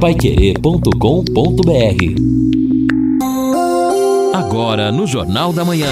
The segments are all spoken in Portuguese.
paiquerê.com.br Agora no Jornal da Manhã.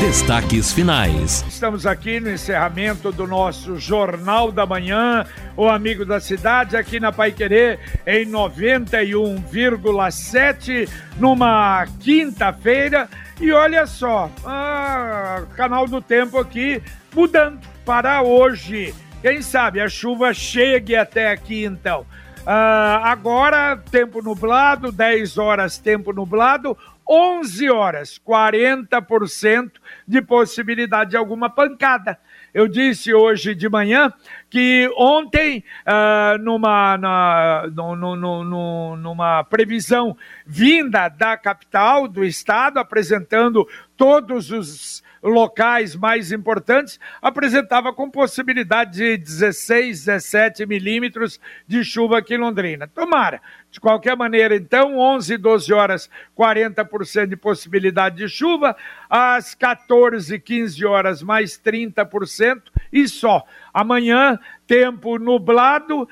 Destaques finais. Estamos aqui no encerramento do nosso Jornal da Manhã, o Amigo da Cidade, aqui na Pai Querer, em 91,7, numa quinta-feira. E olha só, ah, canal do tempo aqui mudando para hoje. Quem sabe a chuva chegue até aqui então. Uh, agora, tempo nublado, 10 horas, tempo nublado, 11 horas, 40% de possibilidade de alguma pancada. Eu disse hoje de manhã que ontem, uh, numa, na, no, no, no, numa previsão vinda da capital, do estado, apresentando todos os locais mais importantes, apresentava com possibilidade de 16, 17 milímetros de chuva aqui em Londrina. Tomara. De qualquer maneira, então, 11, 12 horas, 40% de possibilidade de chuva, às 14, 15 horas, mais 30% e só. Amanhã, tempo nublado, uh,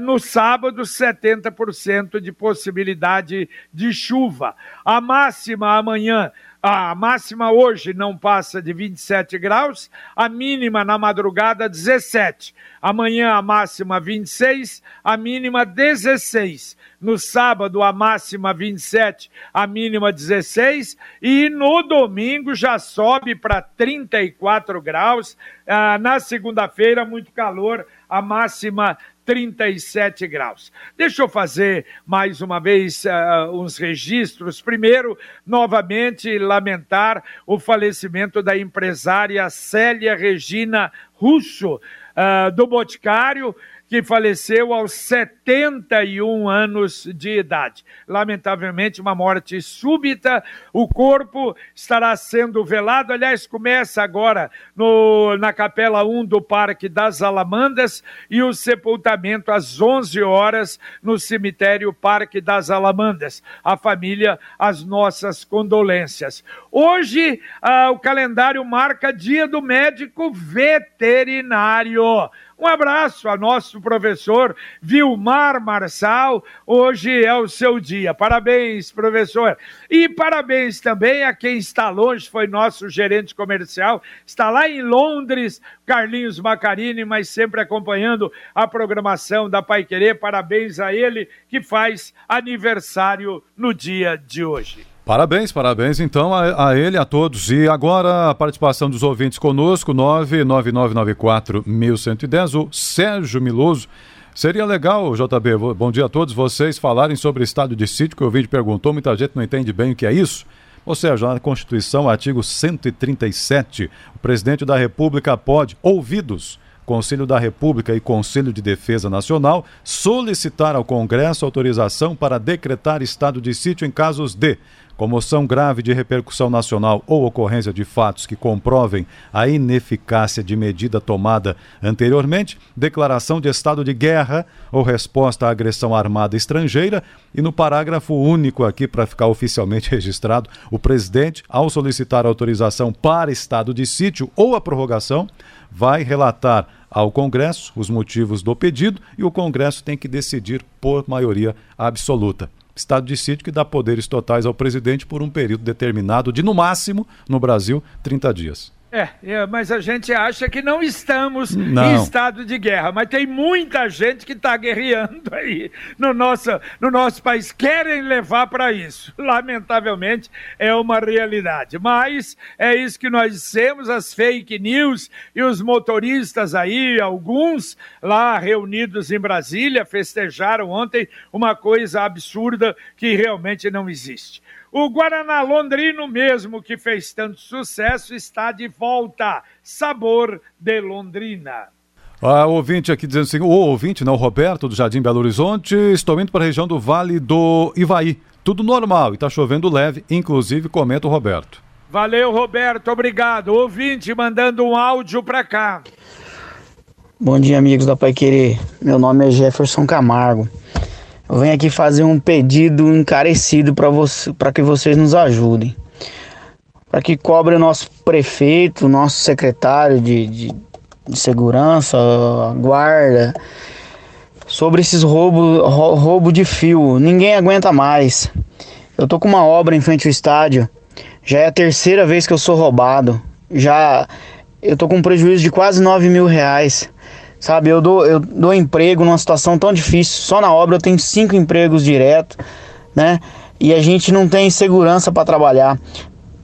no sábado, 70% de possibilidade de chuva. A máxima amanhã a máxima hoje não passa de 27 graus, a mínima na madrugada 17. Amanhã a máxima 26, a mínima 16. No sábado a máxima 27, a mínima 16 e no domingo já sobe para 34 graus. Ah, na segunda-feira muito calor, a máxima 37 graus. Deixa eu fazer mais uma vez uh, uns registros. Primeiro, novamente, lamentar o falecimento da empresária Célia Regina Russo, uh, do Boticário que faleceu aos 71 anos de idade. Lamentavelmente, uma morte súbita. O corpo estará sendo velado. Aliás, começa agora no, na Capela 1 do Parque das Alamandas e o sepultamento às 11 horas no cemitério Parque das Alamandas. A família, as nossas condolências. Hoje, ah, o calendário marca Dia do Médico Veterinário. Um abraço a nosso professor Vilmar Marçal. Hoje é o seu dia. Parabéns, professor. E parabéns também a quem está longe, foi nosso gerente comercial, está lá em Londres, Carlinhos Macarini, mas sempre acompanhando a programação da Pai Querer. Parabéns a ele que faz aniversário no dia de hoje. Parabéns, parabéns então a, a, ele, a todos. E agora a participação dos ouvintes conosco, 99994-1110, o Sérgio Miloso. Seria legal, JB, bom dia a todos, vocês falarem sobre estado de sítio, que o vídeo perguntou, muita gente não entende bem o que é isso. Ou seja, na Constituição, artigo 137, o presidente da República pode, ouvidos, Conselho da República e Conselho de Defesa Nacional, solicitar ao Congresso autorização para decretar estado de sítio em casos de comoção grave de repercussão nacional ou ocorrência de fatos que comprovem a ineficácia de medida tomada anteriormente, declaração de estado de guerra ou resposta à agressão armada estrangeira, e no parágrafo único aqui para ficar oficialmente registrado, o presidente, ao solicitar autorização para estado de sítio ou a prorrogação, vai relatar ao Congresso os motivos do pedido e o Congresso tem que decidir por maioria absoluta estado de sítio que dá poderes totais ao presidente por um período determinado de, no máximo, no Brasil, 30 dias. É, é, mas a gente acha que não estamos não. em estado de guerra, mas tem muita gente que está guerreando aí no nosso, no nosso país, querem levar para isso. Lamentavelmente é uma realidade, mas é isso que nós dissemos, as fake news e os motoristas aí, alguns lá reunidos em Brasília, festejaram ontem uma coisa absurda que realmente não existe. O Guaraná Londrino, mesmo que fez tanto sucesso, está de volta. Sabor de Londrina. A ouvinte aqui dizendo assim: o ouvinte, não, o Roberto, do Jardim Belo Horizonte, estou indo para a região do Vale do Ivaí. Tudo normal e está chovendo leve, inclusive comenta o Roberto. Valeu, Roberto, obrigado. Ouvinte mandando um áudio para cá. Bom dia, amigos da Pai Querer. Meu nome é Jefferson Camargo. Eu venho aqui fazer um pedido encarecido para você, para que vocês nos ajudem. Para que cobre o nosso prefeito, nosso secretário de, de, de segurança, guarda, sobre esses roubos roubo de fio. Ninguém aguenta mais. Eu tô com uma obra em frente ao estádio. Já é a terceira vez que eu sou roubado. Já eu tô com um prejuízo de quase 9 mil reais. Sabe, eu dou, eu dou emprego numa situação tão difícil. Só na obra eu tenho cinco empregos direto, né? E a gente não tem segurança para trabalhar.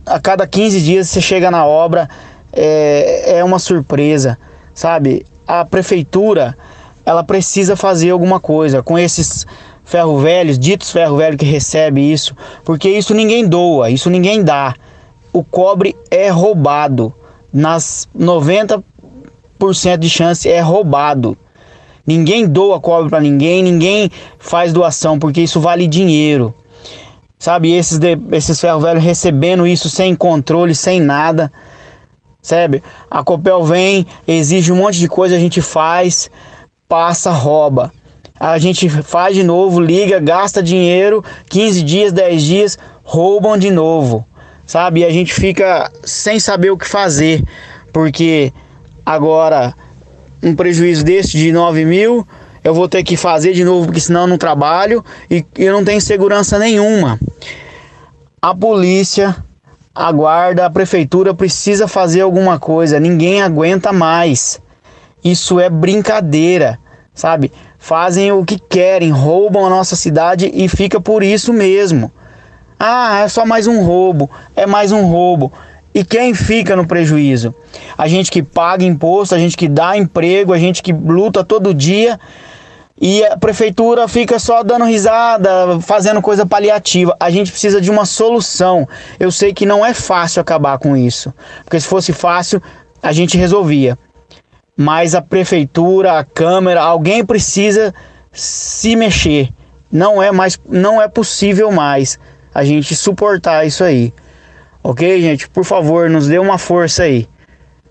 A cada 15 dias você chega na obra, é, é uma surpresa, sabe? A prefeitura ela precisa fazer alguma coisa com esses ferro velhos, ditos ferro velho que recebe isso, porque isso ninguém doa, isso ninguém dá. O cobre é roubado. Nas 90% de chance é roubado. Ninguém doa cobre para ninguém, ninguém faz doação, porque isso vale dinheiro. Sabe, esses, de, esses ferro velho recebendo isso sem controle, sem nada. Sabe? A Copel vem, exige um monte de coisa, a gente faz passa, rouba. A gente faz de novo, liga, gasta dinheiro, 15 dias, 10 dias, roubam de novo, sabe? E a gente fica sem saber o que fazer, porque agora um prejuízo desse de 9 mil, eu vou ter que fazer de novo, porque senão eu não trabalho e eu não tenho segurança nenhuma. A polícia, a guarda, a prefeitura precisa fazer alguma coisa, ninguém aguenta mais. Isso é brincadeira sabe? Fazem o que querem, roubam a nossa cidade e fica por isso mesmo. Ah, é só mais um roubo, é mais um roubo. E quem fica no prejuízo? A gente que paga imposto, a gente que dá emprego, a gente que luta todo dia e a prefeitura fica só dando risada, fazendo coisa paliativa. A gente precisa de uma solução. Eu sei que não é fácil acabar com isso, porque se fosse fácil, a gente resolvia mas a prefeitura, a câmara, alguém precisa se mexer. Não é mais, não é possível mais a gente suportar isso aí. OK, gente? Por favor, nos dê uma força aí.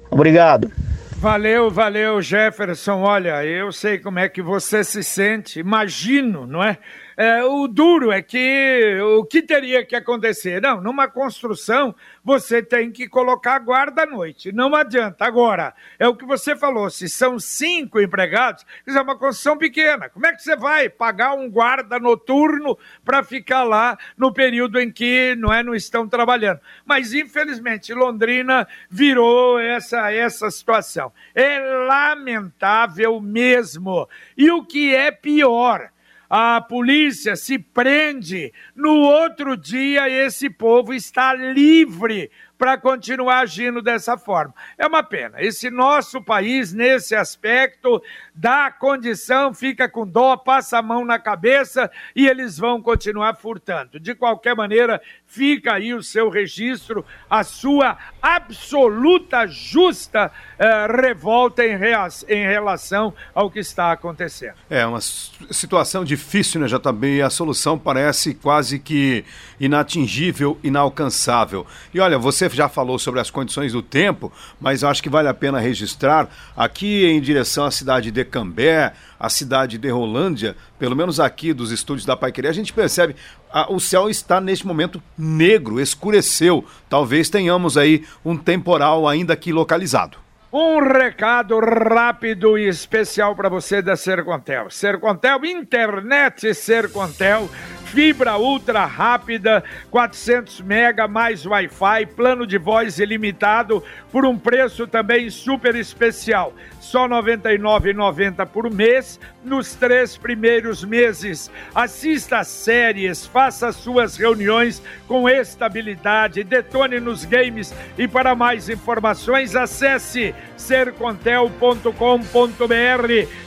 Obrigado. Valeu, valeu, Jefferson. Olha, eu sei como é que você se sente, imagino, não é? É, o duro é que o que teria que acontecer? Não, numa construção você tem que colocar guarda à noite. Não adianta. Agora, é o que você falou: se são cinco empregados, isso é uma construção pequena. Como é que você vai pagar um guarda noturno para ficar lá no período em que não, é, não estão trabalhando? Mas, infelizmente, Londrina virou essa, essa situação. É lamentável mesmo. E o que é pior? A polícia se prende, no outro dia esse povo está livre para continuar agindo dessa forma. É uma pena. Esse nosso país, nesse aspecto, dá condição, fica com dó, passa a mão na cabeça e eles vão continuar furtando. De qualquer maneira, fica aí o seu registro, a sua absoluta, justa eh, revolta em, em, relação ao que está acontecendo. É uma situação difícil, né, JB? E a solução parece quase que inatingível, inalcançável. E olha, você já falou sobre as condições do tempo, mas acho que vale a pena registrar aqui em direção à cidade de Cambé, a cidade de Rolândia, pelo menos aqui dos estúdios da Pai Querer, a gente percebe a, o céu está neste momento negro, escureceu. Talvez tenhamos aí um temporal ainda aqui localizado. Um recado rápido e especial para você da Sercontel. Sercontel, internet Sercontel fibra ultra rápida, 400 mega mais Wi-Fi, plano de voz ilimitado por um preço também super especial, só R$ 99,90 por mês nos três primeiros meses. Assista séries, faça suas reuniões com estabilidade, detone nos games e para mais informações acesse sercontel.com.br.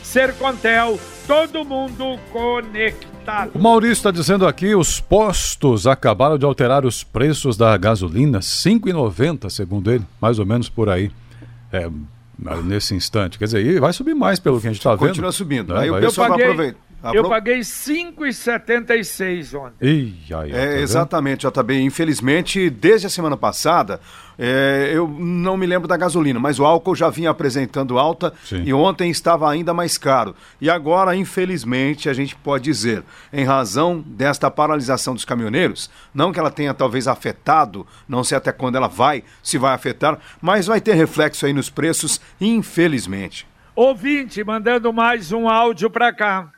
Sercontel, todo mundo conectado. O Maurício está dizendo aqui: os postos acabaram de alterar os preços da gasolina, R$ 5,90, segundo ele, mais ou menos por aí. É, nesse instante. Quer dizer, vai subir mais pelo que a gente está vendo. Continua subindo. Né? Aí o pessoal vai aproveitar. Eu paguei 5,76 ontem. Ih, ai, é, tá exatamente, JB. Infelizmente, desde a semana passada, é, eu não me lembro da gasolina, mas o álcool já vinha apresentando alta Sim. e ontem estava ainda mais caro. E agora, infelizmente, a gente pode dizer, em razão desta paralisação dos caminhoneiros, não que ela tenha talvez afetado, não sei até quando ela vai, se vai afetar, mas vai ter reflexo aí nos preços, infelizmente. Ouvinte, mandando mais um áudio para cá.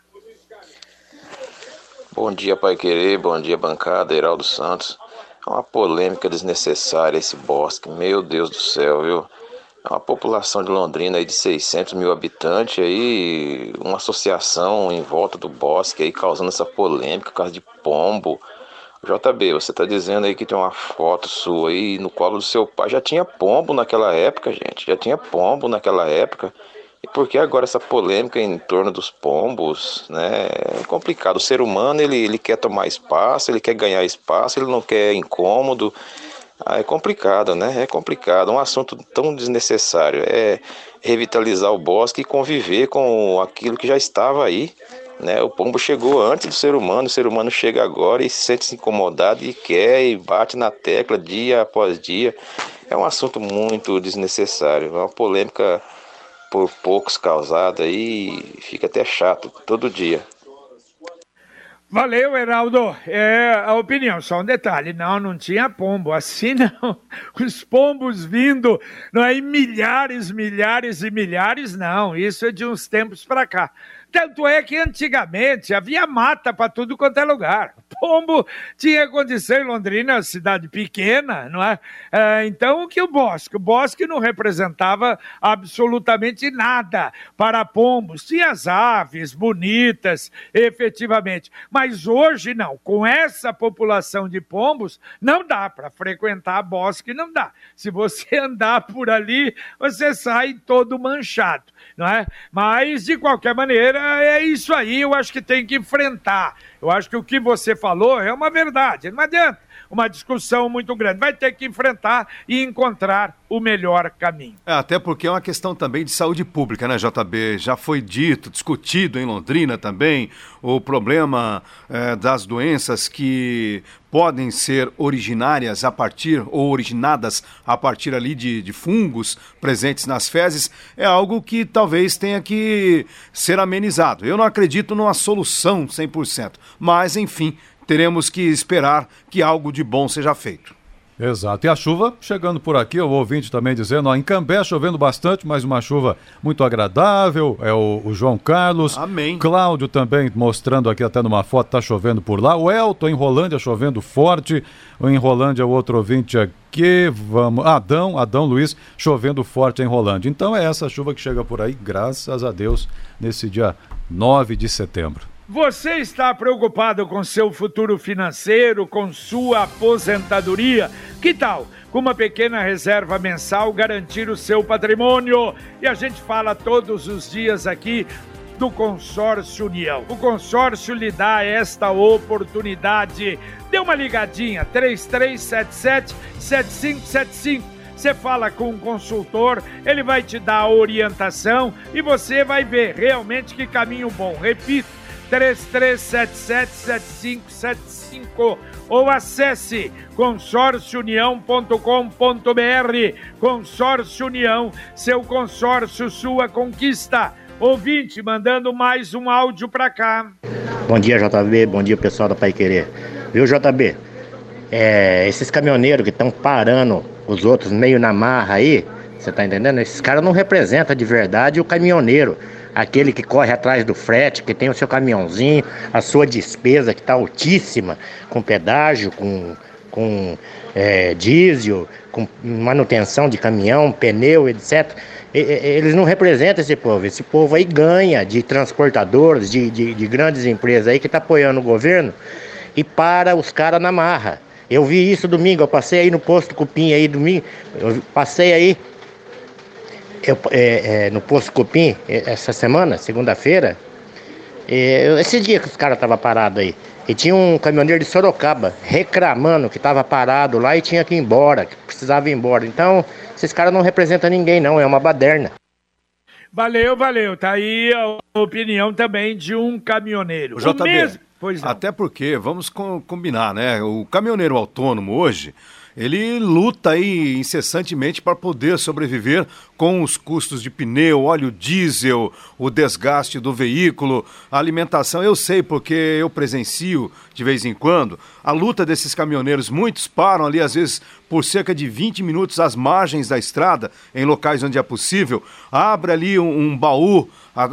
Bom dia, Pai Querer, bom dia, bancada, Heraldo Santos. É uma polêmica desnecessária esse bosque, meu Deus do céu, viu? É uma população de Londrina aí de 600 mil habitantes aí, uma associação em volta do bosque aí causando essa polêmica por causa de pombo. JB, você tá dizendo aí que tem uma foto sua aí no colo do seu pai. Já tinha pombo naquela época, gente. Já tinha pombo naquela época. E por que agora essa polêmica em torno dos pombos, né? É complicado. O ser humano, ele, ele quer tomar espaço, ele quer ganhar espaço, ele não quer incômodo. Ah, é complicado, né? É complicado. Um assunto tão desnecessário. É revitalizar o bosque e conviver com aquilo que já estava aí. Né? O pombo chegou antes do ser humano, o ser humano chega agora e se sente incomodado e quer e bate na tecla dia após dia. É um assunto muito desnecessário, é uma polêmica por poucos causada e fica até chato todo dia. Valeu, Heraldo. É a opinião, só um detalhe. Não, não tinha pombo. Assim não. Os pombos vindo, não é em milhares, milhares e milhares, não. Isso é de uns tempos para cá. Tanto é que antigamente havia mata para tudo quanto é lugar. Pombo tinha condição em Londrina, cidade pequena, não é? é? Então, o que o bosque? O bosque não representava absolutamente nada para pombos. Tinha as aves bonitas, efetivamente. Mas hoje não. Com essa população de pombos, não dá para frequentar bosque, não dá. Se você andar por ali, você sai todo manchado, não é? Mas, de qualquer maneira, é isso aí, eu acho que tem que enfrentar. Eu acho que o que você falou é uma verdade. Não adianta uma discussão muito grande. Vai ter que enfrentar e encontrar o melhor caminho. É, até porque é uma questão também de saúde pública, né, JB? Já foi dito, discutido em Londrina também, o problema é, das doenças que podem ser originárias a partir ou originadas a partir ali de, de fungos presentes nas fezes é algo que talvez tenha que ser amenizado. Eu não acredito numa solução 100%, mas enfim, teremos que esperar que algo de bom seja feito. Exato. E a chuva chegando por aqui, o ouvinte também dizendo, ó, em Cambé chovendo bastante, mas uma chuva muito agradável. É o, o João Carlos. Amém. Cláudio também mostrando aqui até numa foto, tá chovendo por lá. O Elton em Rolândia chovendo forte. Em Rolândia, o outro ouvinte aqui, vamos. Adão, Adão Luiz, chovendo forte em Rolândia. Então é essa chuva que chega por aí, graças a Deus, nesse dia 9 de setembro. Você está preocupado com seu futuro financeiro, com sua aposentadoria? Que tal, com uma pequena reserva mensal, garantir o seu patrimônio? E a gente fala todos os dias aqui do Consórcio União. O consórcio lhe dá esta oportunidade. Dê uma ligadinha, 3377 7575 você fala com um consultor, ele vai te dar a orientação e você vai ver realmente que caminho bom. Repito, 33777575 ou acesse consórciounião.com.br. Consórcio União, seu consórcio, sua conquista. Ouvinte, mandando mais um áudio para cá. Bom dia, JB. Bom dia, pessoal da Pai Querer. Viu, JB? É, esses caminhoneiros que estão parando os outros meio na marra aí, você tá entendendo? Esses caras não representam de verdade o caminhoneiro aquele que corre atrás do frete, que tem o seu caminhãozinho, a sua despesa que está altíssima, com pedágio, com, com é, diesel, com manutenção de caminhão, pneu, etc. Eles não representam esse povo. Esse povo aí ganha de transportadores, de, de, de grandes empresas aí que está apoiando o governo e para os caras na marra. Eu vi isso domingo, eu passei aí no posto Cupim aí domingo, eu passei aí é, é, no posto Cupim, essa semana, segunda-feira, é, esse dia que os caras estavam parados aí, e tinha um caminhoneiro de Sorocaba reclamando que estava parado lá e tinha que ir embora, que precisava ir embora. Então, esses caras não representam ninguém, não, é uma baderna. Valeu, valeu. Tá aí a opinião também de um caminhoneiro. O JB, o mesmo... pois não. Até porque, vamos combinar, né? O caminhoneiro autônomo hoje ele luta aí incessantemente para poder sobreviver com os custos de pneu, óleo diesel, o desgaste do veículo, a alimentação. Eu sei porque eu presencio de vez em quando a luta desses caminhoneiros. Muitos param ali, às vezes, por cerca de 20 minutos às margens da estrada, em locais onde é possível, abre ali um, um baú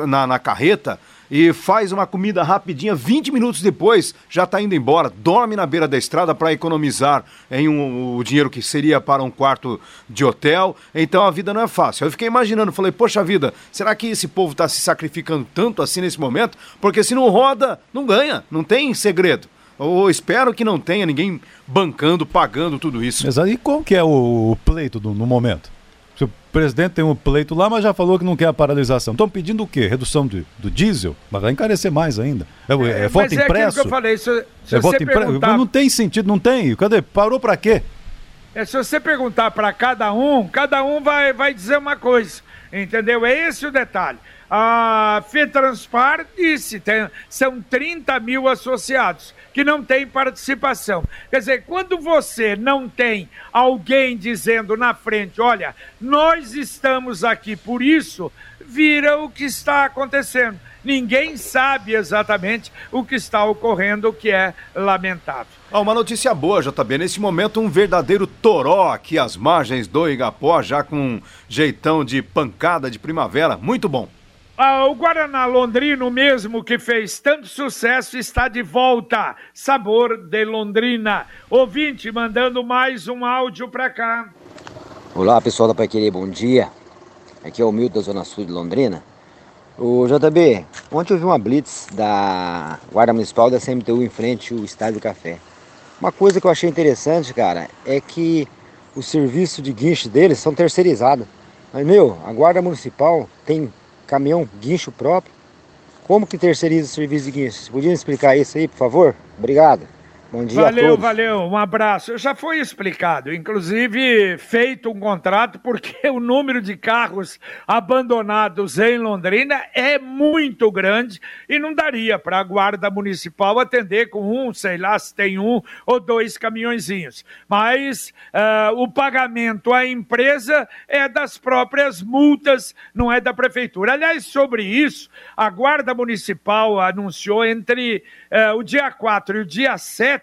na, na carreta e faz uma comida rapidinha, 20 minutos depois já está indo embora, dorme na beira da estrada para economizar em um, o dinheiro que seria para um quarto de hotel. Então a vida não é fácil. Eu fiquei imaginando, falei, poxa vida, será que esse povo está se sacrificando tanto assim nesse momento? Porque se não roda, não ganha, não tem segredo. Ou espero que não tenha ninguém bancando, pagando tudo isso. Exato. E qual que é o pleito do, no momento? Se o presidente tem um pleito lá, mas já falou que não quer a paralisação. Estão pedindo o quê? Redução de, do diesel? Mas vai encarecer mais ainda. É, é, é voto é impresso? que eu falei. Se, se é voto impresso? Perguntar... Não tem sentido, não tem. Cadê? Parou para quê? É, se você perguntar para cada um, cada um vai, vai dizer uma coisa. Entendeu? É esse o detalhe. A FETranspar disse, tem, são 30 mil associados que não têm participação. Quer dizer, quando você não tem alguém dizendo na frente, olha, nós estamos aqui por isso, vira o que está acontecendo. Ninguém sabe exatamente o que está ocorrendo, o que é lamentável. Ah, uma notícia boa, JB. Nesse momento, um verdadeiro toró aqui às margens do Igapó, já com um jeitão de pancada de primavera. Muito bom. Ah, o Guaraná Londrino mesmo que fez tanto sucesso está de volta. Sabor de Londrina. Ouvinte mandando mais um áudio para cá. Olá pessoal da Pai Querer, bom dia. Aqui é o Milton da Zona Sul de Londrina. O JB, ontem eu vi uma blitz da Guarda Municipal da CMTU em frente ao Estádio Café. Uma coisa que eu achei interessante, cara, é que o serviço de guincho deles são terceirizados. Mas, meu, a Guarda Municipal tem caminhão guincho próprio. Como que terceiriza o serviço de guincho? Você podia explicar isso aí, por favor? Obrigado. Bom dia valeu, a todos. Valeu, um abraço. Já foi explicado, inclusive feito um contrato, porque o número de carros abandonados em Londrina é muito grande e não daria para a Guarda Municipal atender com um, sei lá, se tem um ou dois caminhõezinhos. Mas uh, o pagamento à empresa é das próprias multas, não é da Prefeitura. Aliás, sobre isso, a Guarda Municipal anunciou entre uh, o dia 4 e o dia 7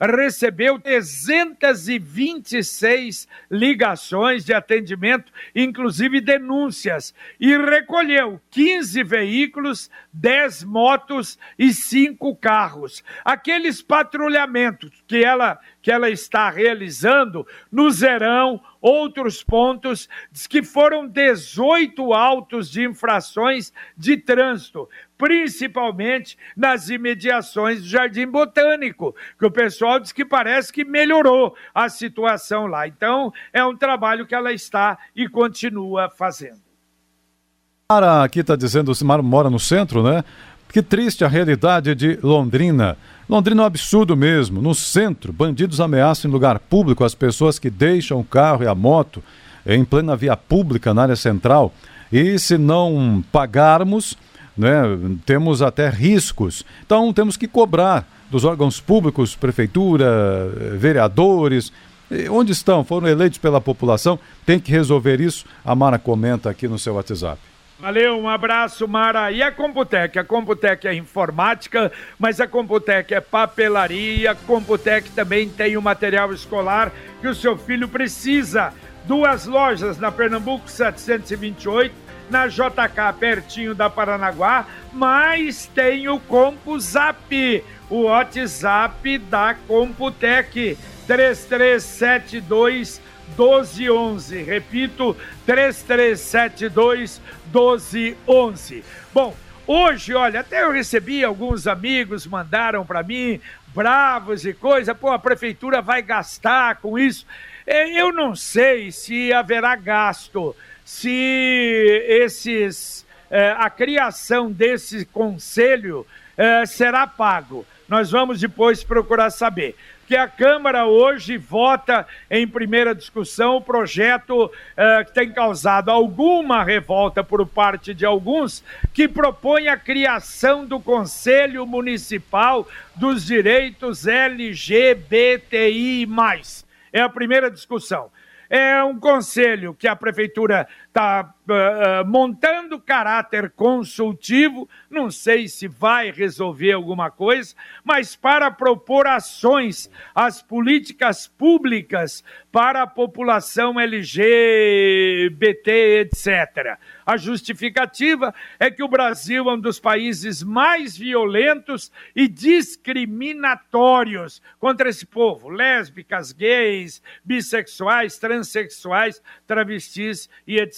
recebeu 326 ligações de atendimento, inclusive denúncias, e recolheu 15 veículos, 10 motos e 5 carros. Aqueles patrulhamentos que ela, que ela está realizando no Zerão, outros pontos, diz que foram 18 autos de infrações de trânsito, principalmente nas imediações do Jardim Botânico, que o pessoal diz que parece que melhorou a situação lá. Então, é um trabalho que ela está e continua fazendo. Mara aqui está dizendo, Mara mora no centro, né? Que triste a realidade de Londrina. Londrina é um absurdo mesmo. No centro, bandidos ameaçam em lugar público as pessoas que deixam o carro e a moto em plena via pública na área central. E se não pagarmos, né, temos até riscos. Então temos que cobrar dos órgãos públicos, prefeitura, vereadores, onde estão, foram eleitos pela população, tem que resolver isso. A Mara comenta aqui no seu WhatsApp. Valeu, um abraço, Mara. E a Computec? A Computec é informática, mas a Computec é papelaria. A Computec também tem o material escolar que o seu filho precisa. Duas lojas na Pernambuco 728, na JK, pertinho da Paranaguá, mas tem o CompuZap, o WhatsApp da Computec, 3372 1211. Repito, 3372 1211. Bom, hoje, olha, até eu recebi alguns amigos, mandaram para mim, bravos e coisa, pô, a prefeitura vai gastar com isso. É, eu não sei se haverá gasto, se esses, é, a criação desse conselho é, será pago. Nós vamos depois procurar saber que a Câmara hoje vota em primeira discussão o projeto eh, que tem causado alguma revolta por parte de alguns, que propõe a criação do Conselho Municipal dos Direitos LGBTI. É a primeira discussão. É um conselho que a prefeitura está uh, uh, montando caráter consultivo, não sei se vai resolver alguma coisa, mas para propor ações, as políticas públicas para a população LGBT, etc. A justificativa é que o Brasil é um dos países mais violentos e discriminatórios contra esse povo, lésbicas, gays, bissexuais, transexuais, travestis e etc.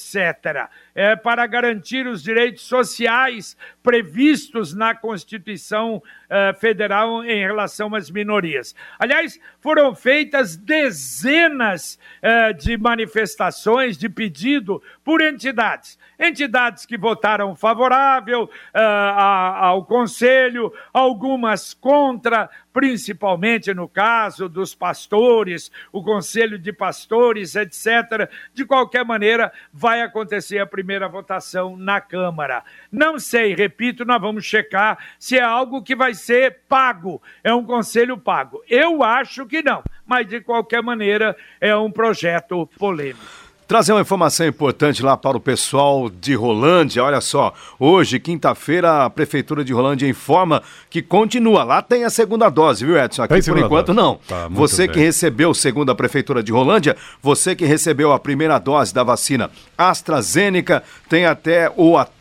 É para garantir os direitos sociais previstos na Constituição uh, Federal em relação às minorias. Aliás, foram feitas dezenas uh, de manifestações de pedido por entidades entidades que votaram favorável uh, ao Conselho, algumas contra, principalmente no caso dos pastores, o Conselho de Pastores, etc. De qualquer maneira, vai acontecer a primeira votação na Câmara. Não sei, repito, nós vamos checar se é algo que vai ser pago, é um conselho pago. Eu acho que não, mas de qualquer maneira é um projeto polêmico. Trazer uma informação importante lá para o pessoal de Rolândia. Olha só, hoje, quinta-feira, a Prefeitura de Rolândia informa que continua. Lá tem a segunda dose, viu, Edson? Aqui por enquanto dose. não. Tá, você bem. que recebeu, segundo a Prefeitura de Rolândia, você que recebeu a primeira dose da vacina AstraZeneca, tem até ou até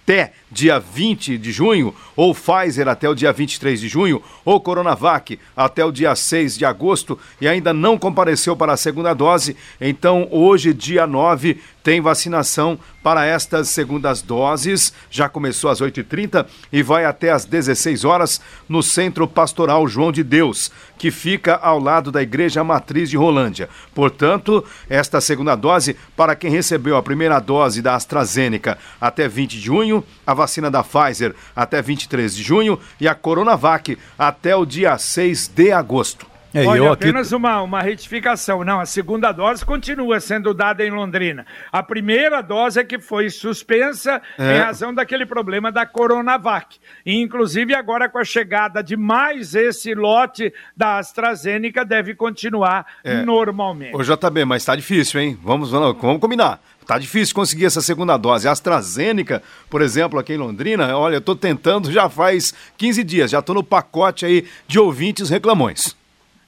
dia 20 de junho, ou Pfizer até o dia 23 de junho, ou Coronavac até o dia 6 de agosto e ainda não compareceu para a segunda dose, então hoje, dia 9, tem vacinação para estas segundas doses. Já começou às 8h30 e vai até às 16 horas no Centro Pastoral João de Deus, que fica ao lado da Igreja Matriz de Rolândia. Portanto, esta segunda dose, para quem recebeu a primeira dose da AstraZeneca até 20 de junho, a vacina da Pfizer até 23 de junho e a Coronavac até o dia 6 de agosto. É, Olha, eu apenas aqui... uma, uma retificação. Não, a segunda dose continua sendo dada em Londrina. A primeira dose é que foi suspensa é. em razão daquele problema da Coronavac. E, inclusive, agora com a chegada de mais esse lote da AstraZeneca, deve continuar é. normalmente. Ô, JB, mas tá difícil, hein? Vamos, vamos, vamos combinar. Tá difícil conseguir essa segunda dose. A AstraZeneca, por exemplo, aqui em Londrina, olha, eu tô tentando já faz 15 dias, já tô no pacote aí de ouvintes reclamões.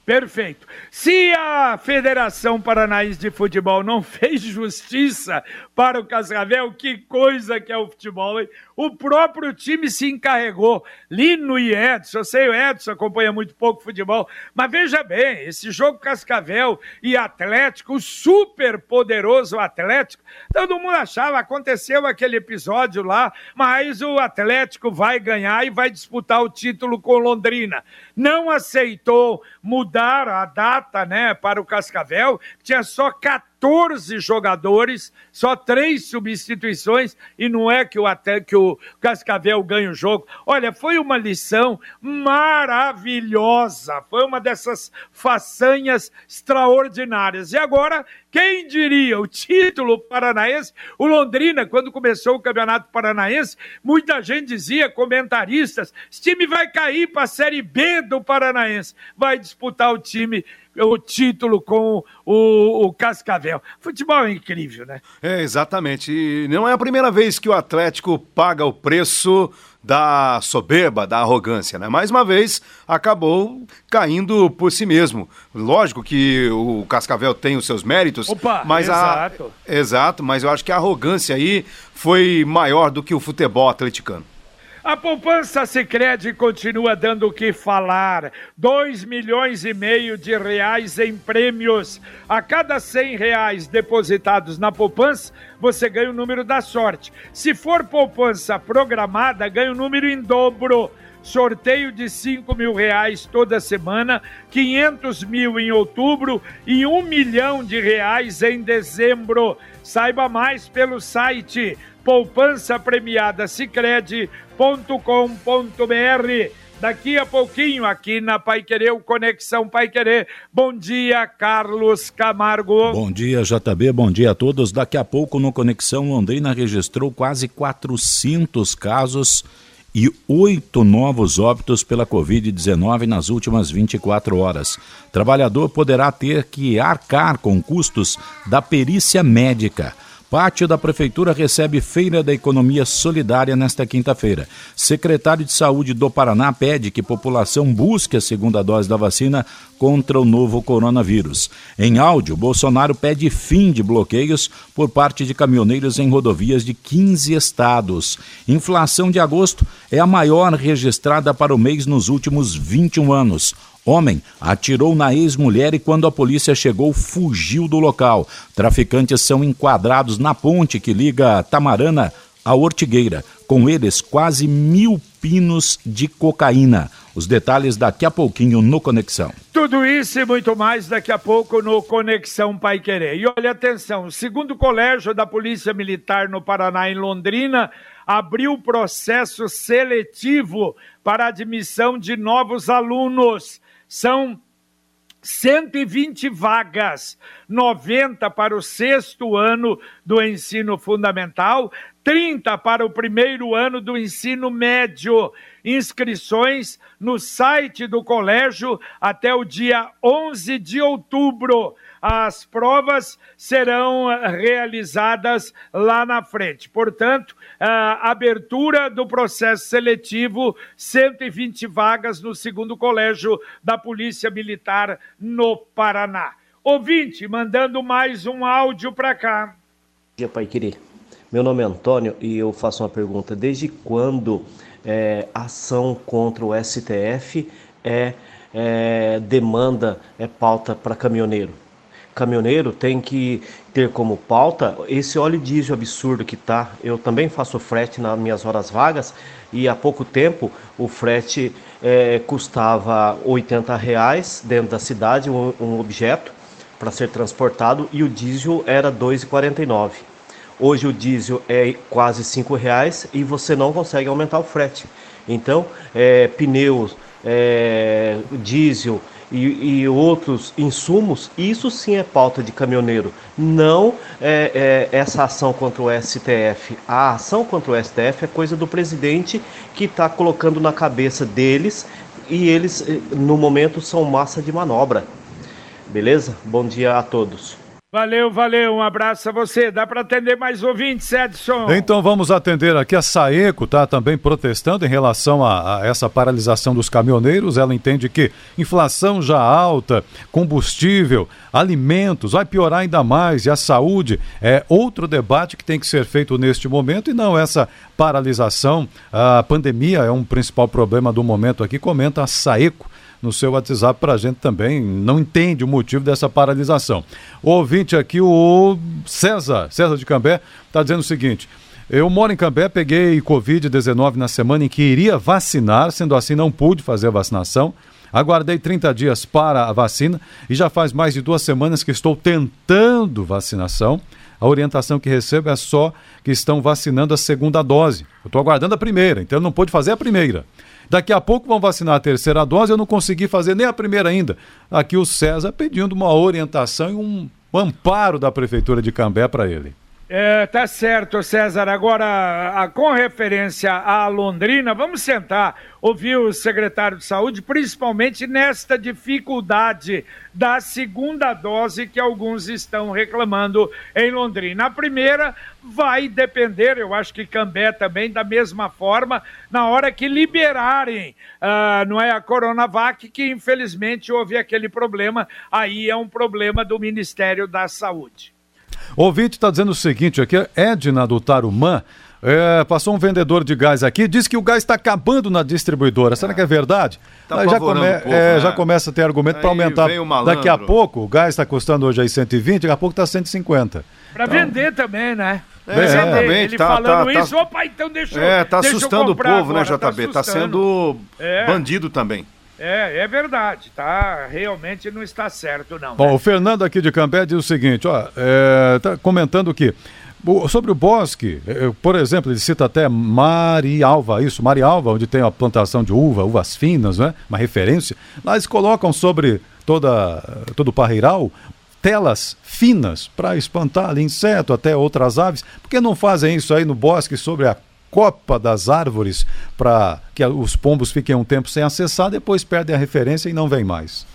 Perfeito. Se a Federação Paranaense de Futebol não fez justiça para o Cascavel, que coisa que é o futebol, hein? O próprio time se encarregou. Lino e Edson, eu sei o Edson acompanha muito pouco futebol, mas veja bem, esse jogo Cascavel e Atlético, o super poderoso Atlético, todo mundo achava, aconteceu aquele episódio lá, mas o Atlético vai ganhar e vai disputar o título com Londrina. Não aceitou mudar a data, né, para o Cascavel, tinha só 14 14 jogadores, só três substituições, e não é que o, até, que o Cascavel ganha o jogo. Olha, foi uma lição maravilhosa, foi uma dessas façanhas extraordinárias. E agora, quem diria, o título paranaense, o Londrina, quando começou o Campeonato Paranaense, muita gente dizia, comentaristas, esse time vai cair para a Série B do Paranaense, vai disputar o time o título com o, o Cascavel. Futebol é incrível, né? É, exatamente. E não é a primeira vez que o Atlético paga o preço da soberba, da arrogância, né? Mais uma vez, acabou caindo por si mesmo. Lógico que o Cascavel tem os seus méritos, Opa, mas exato. a exato, mas eu acho que a arrogância aí foi maior do que o futebol atleticano. A poupança Sicredi continua dando o que falar. 2 milhões e meio de reais em prêmios. A cada 100 reais depositados na poupança, você ganha o número da sorte. Se for poupança programada, ganha o número em dobro. Sorteio de 5 mil reais toda semana, 500 mil em outubro e 1 milhão de reais em dezembro. Saiba mais pelo site poupança premiada cicred.com.br. Daqui a pouquinho, aqui na Pai Querer, o Conexão Pai Querer. Bom dia, Carlos Camargo. Bom dia, JB. Bom dia a todos. Daqui a pouco, no Conexão, Londrina registrou quase 400 casos e oito novos óbitos pela Covid-19 nas últimas 24 horas. Trabalhador poderá ter que arcar com custos da perícia médica. Pátio da Prefeitura recebe Feira da Economia Solidária nesta quinta-feira. Secretário de Saúde do Paraná pede que população busque a segunda dose da vacina contra o novo coronavírus. Em áudio, Bolsonaro pede fim de bloqueios por parte de caminhoneiros em rodovias de 15 estados. Inflação de agosto é a maior registrada para o mês nos últimos 21 anos. Homem atirou na ex-mulher e, quando a polícia chegou, fugiu do local. Traficantes são enquadrados na ponte que liga Tamarana à Ortigueira. Com eles, quase mil pinos de cocaína. Os detalhes daqui a pouquinho no Conexão. Tudo isso e muito mais daqui a pouco no Conexão Pai Querer. E olha atenção, o segundo colégio da Polícia Militar no Paraná, em Londrina, abriu processo seletivo para admissão de novos alunos. São 120 vagas, 90 para o sexto ano do ensino fundamental, 30 para o primeiro ano do ensino médio. Inscrições no site do colégio até o dia 11 de outubro as provas serão eh, realizadas lá na frente. Portanto, a abertura do processo seletivo, 120 vagas no segundo colégio da Polícia Militar no Paraná. Ouvinte, mandando mais um áudio para cá. Dia, Pai Querer. Meu nome é Antônio e eu faço uma pergunta. Desde quando é, ação contra o STF é, é demanda, é pauta para caminhoneiro? caminhoneiro tem que ter como pauta esse óleo diesel absurdo que tá. Eu também faço frete nas minhas horas vagas e há pouco tempo o frete é, custava 80 reais dentro da cidade um, um objeto para ser transportado e o diesel era 2,49. Hoje o diesel é quase 5 reais e você não consegue aumentar o frete. Então, é, pneus, é, diesel, e, e, outros insumos, isso sim é pauta de caminhoneiro, não é, é, essa ação contra o STF. A ação contra o STF é coisa do presidente que está colocando na cabeça deles e eles, eh, no momento, são massa de manobra. Beleza? Bom dia a todos. Valeu, valeu, um abraço a você. Dá para atender mais ouvintes, Edson? Então vamos atender aqui. A Saeco está também protestando em relação a, a, essa paralisação dos caminhoneiros. Ela entende que inflação já alta, combustível, alimentos, vai piorar ainda mais. E a saúde é outro debate que tem que ser feito neste momento e não essa paralisação. A pandemia é um principal problema do momento aqui, comenta a Saeco no seu WhatsApp para a gente também. Não entende o motivo dessa paralisação. O ouvinte aqui, o César, César de Cambé, está dizendo o seguinte. Eu moro em Cambé, peguei Covid-19 na semana em que iria vacinar, sendo assim não pude fazer a vacinação. Aguardei 30 dias para a vacina e já faz mais de duas semanas que estou tentando vacinação. A orientação que recebo é só que estão vacinando a segunda dose. Eu estou aguardando a primeira, então não pude fazer a primeira. Daqui a pouco vão vacinar a terceira dose, eu não consegui fazer nem a primeira ainda. Aqui o César pedindo uma orientação e um amparo da Prefeitura de Cambé para ele. É, tá certo, César. Agora, a, com referência à Londrina, vamos sentar, ouvir o secretário de Saúde, principalmente nesta dificuldade da segunda dose que alguns estão reclamando em Londrina. A primeira vai depender, eu acho que Cambé também, da mesma forma, na hora que liberarem, uh, não é a Coronavac, que infelizmente houve aquele problema, aí é um problema do Ministério da Saúde. O ouvinte está dizendo o seguinte aqui, Edna do Tarumã, é, passou um vendedor de gás aqui, disse que o gás está acabando na distribuidora. Será que é verdade? Tá já, come, povo, é, né? já começa a ter argumento para aumentar. Daqui a pouco, o gás está custando hoje aí 120, daqui a pouco está 150. Para então... vender também, né? É, é, ele tá, falando tá, isso, opa, então deixa eu É, tá assustando o povo, né, agora, né, JB? Tá, tá sendo é. bandido também. É, é verdade, tá? Realmente não está certo, não. Bom, né? o Fernando aqui de Cambé diz o seguinte, ó, é, tá comentando que sobre o bosque, é, por exemplo, ele cita até Marialva, isso, Marialva, onde tem a plantação de uva, uvas finas, né? Uma referência. Lá eles colocam sobre toda, todo o parreiral telas finas para espantar ali inseto, até outras aves. Por que não fazem isso aí no bosque sobre a copa das árvores para que os pombos fiquem um tempo sem acessar, depois perdem a referência e não vem mais.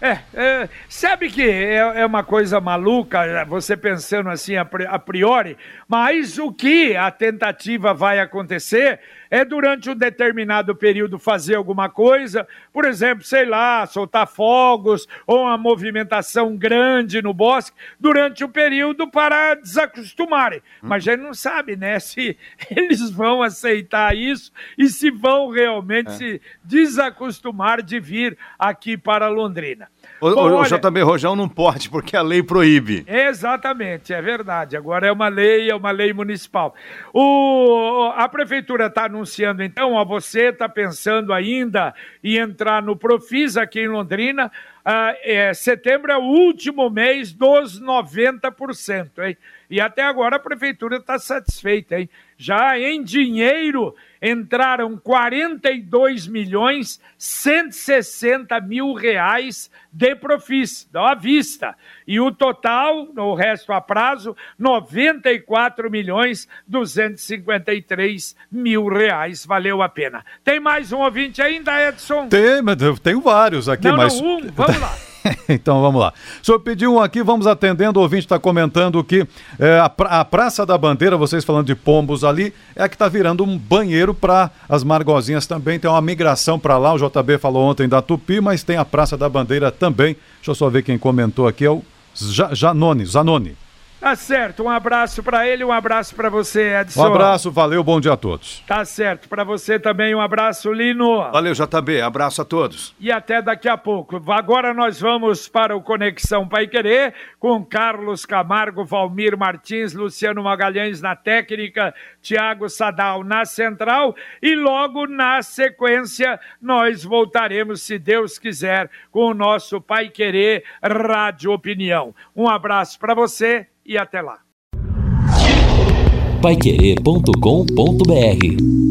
É, é, sabe que é, é, uma coisa maluca, você pensando assim a priori, mas o que a tentativa vai acontecer é durante um determinado período fazer alguma coisa, por exemplo, sei lá, soltar fogos ou uma movimentação grande no bosque durante o um período para desacostumarem. Hum. Mas a gente não sabe, né, se eles vão aceitar isso e se vão realmente é. se desacostumar de vir aqui para Londrina. O, Bom, o, olha... JB Rojão não pode, porque a lei proíbe. Exatamente, é verdade. Agora é uma lei, é uma lei municipal. O, a prefeitura está anunciando, então, ó, você está pensando ainda em entrar no Profis aqui em Londrina. Ah, é, setembro é o último mês dos 90%, hein? E até agora a prefeitura está satisfeita, hein? Já em dinheiro entraram 42 milhões 160 mil reais de profis, à vista. E o total, o resto a prazo, 94 milhões 253 mil reais. Valeu a pena. Tem mais um ouvinte ainda, Edson? Tem, mas eu tenho vários aqui, não, mas. Não, um, vamos. então vamos lá. O senhor pediu um aqui, vamos atendendo. O ouvinte está comentando que é, a, pra, a, Praça da Bandeira, vocês falando de pombos ali, é a que está virando um banheiro para as margozinhas também. Tem uma migração para lá. O JB falou ontem da Tupi, mas tem a Praça da Bandeira também. Deixa eu só ver quem comentou aqui. É o Janone. Zanoni. Tá certo, um abraço para ele, um abraço para você, Edson. Um abraço, valeu, bom dia a todos. Tá certo, para você também um abraço, Lino. Valeu, JB, abraço a todos. E até daqui a pouco. Agora nós vamos para o Conexão Pai Querer com Carlos Camargo, Valmir Martins, Luciano Magalhães na técnica, Tiago Sadal na central e logo na sequência nós voltaremos, se Deus quiser, com o nosso Pai Querer Rádio Opinião. Um abraço para você e até lá. Paiquerê.com.br